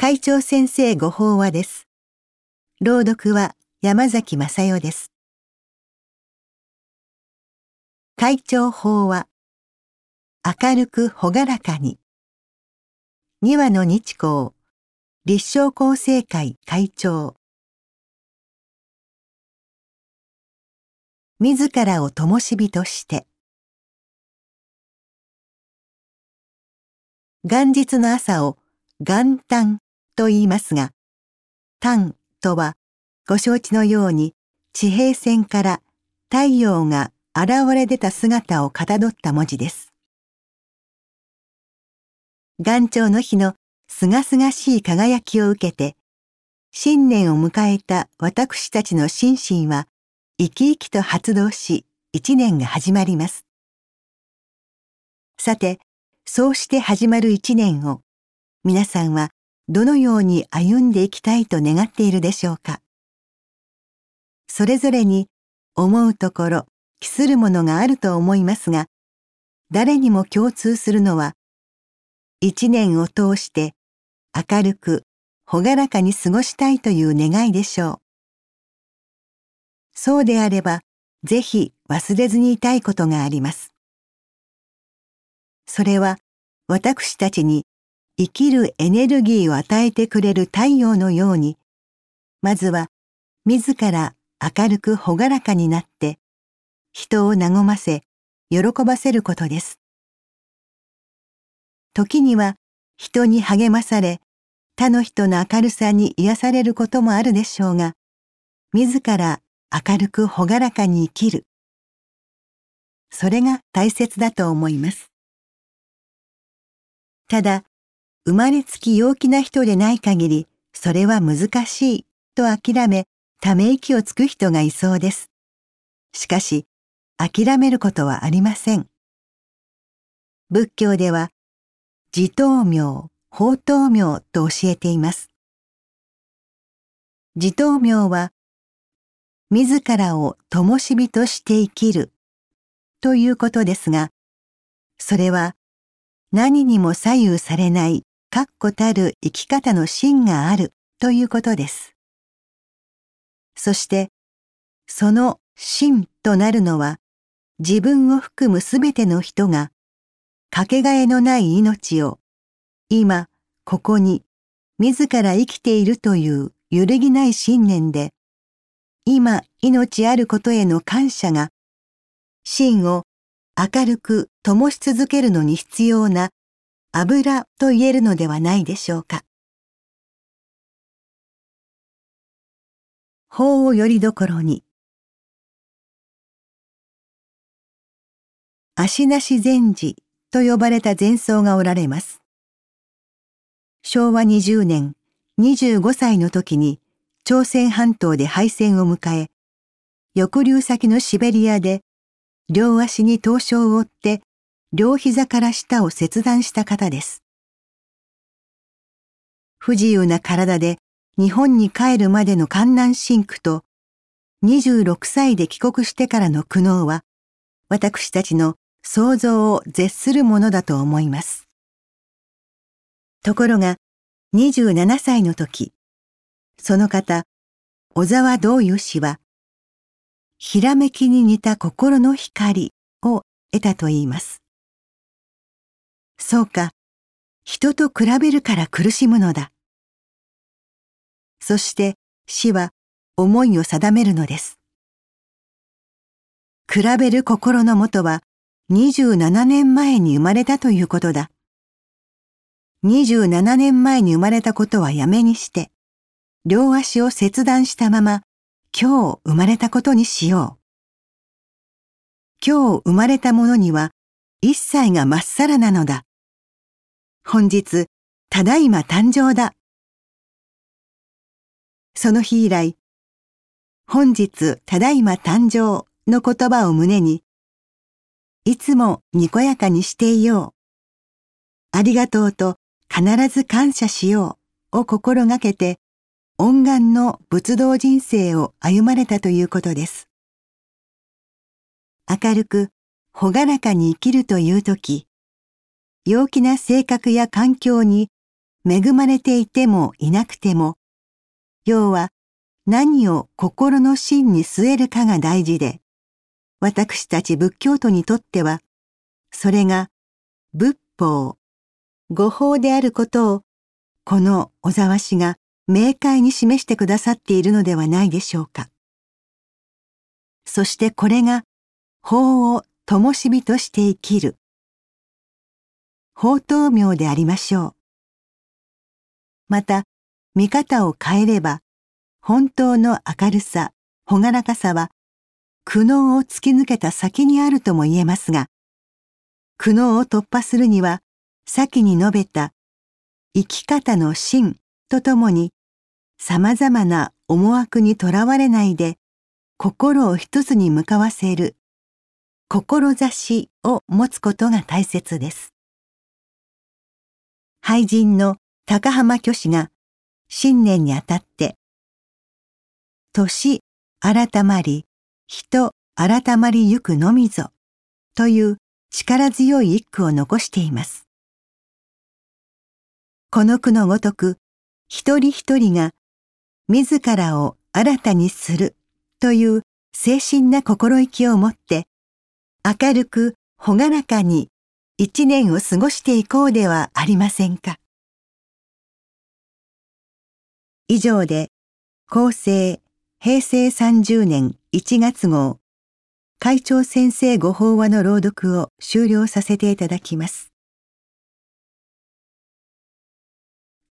会長先生ご法話です。朗読は山崎正代です。会長法話。明るくほがらかに。二話の日光。立正厚生会。会長。自らを灯火として。元日の朝を元旦。と言いますが、旦とはご承知のように地平線から太陽が現れ出た姿をかたどった文字です。元朝の日のすがすがしい輝きを受けて、新年を迎えた私たちの心身は生き生きと発動し、一年が始まります。さて、そうして始まる一年を、皆さんはどのように歩んでいきたいと願っているでしょうか？それぞれに思うところ、期するものがあると思いますが、誰にも共通するのは、一年を通して明るく、ほがらかに過ごしたいという願いでしょう。そうであれば、ぜひ忘れずにいたいことがあります。それは、私たちに生きるエネルギーを与えてくれる太陽のように、まずは自ら明るくほがらかになって、人を和ませ、喜ばせることです。時には人に励まされ、他の人の明るさに癒されることもあるでしょうが、自ら明るくほがらかに生きる。それが大切だと思います。ただ、生まれつき陽気な人でない限り、それは難しいと諦め、ため息をつく人がいそうです。しかし、諦めることはありません。仏教では、自灯明、法灯明と教えています。自灯明は、自らを灯火として生きるということですが、それは何にも左右されない確固たる生き方の芯があるということです。そして、その芯となるのは、自分を含むすべての人が、かけがえのない命を、今、ここに、自ら生きているという揺るぎない信念で、今、命あることへの感謝が、芯を明るく灯し続けるのに必要な油と言えるのではないでしょうか。法をよりどころに。足なし禅師と呼ばれた禅僧がおられます。昭和20年25歳の時に朝鮮半島で敗戦を迎え、抑留先のシベリアで両足に凍傷を負って両膝から下を切断した方です。不自由な体で日本に帰るまでの観南シンクと26歳で帰国してからの苦悩は私たちの想像を絶するものだと思います。ところが27歳の時、その方、小沢道友氏は、ひらめきに似た心の光を得たと言います。そうか、人と比べるから苦しむのだ。そして死は思いを定めるのです。比べる心のもとは27年前に生まれたということだ。27年前に生まれたことはやめにして、両足を切断したまま今日生まれたことにしよう。今日生まれたものには一切がまっさらなのだ。本日、ただいま誕生だ。その日以来、本日、ただいま誕生の言葉を胸に、いつもにこやかにしていよう。ありがとうと必ず感謝しようを心がけて、恩願の仏道人生を歩まれたということです。明るく、ほがらかに生きるというとき、陽気な性格や環境に恵まれていてもいなくても、要は何を心の芯に据えるかが大事で、私たち仏教徒にとっては、それが仏法、語法であることを、この小沢氏が明快に示してくださっているのではないでしょうか。そしてこれが法を灯火として生きる。法灯明でありましょう。また、見方を変えれば、本当の明るさ、ほがらかさは、苦悩を突き抜けた先にあるとも言えますが、苦悩を突破するには、先に述べた生き方の真とともに、様々な思惑にとらわれないで、心を一つに向かわせる、志を持つことが大切です。俳人の高浜虚子が新年にあたって、年改まり、人改まりゆくのみぞ、という力強い一句を残しています。この句のごとく、一人一人が自らを新たにするという精神な心意気を持って、明るくほがらかに一年を過ごしていこうではありませんか。以上で、厚生平成30年1月号、会長先生ご法話の朗読を終了させていただきます。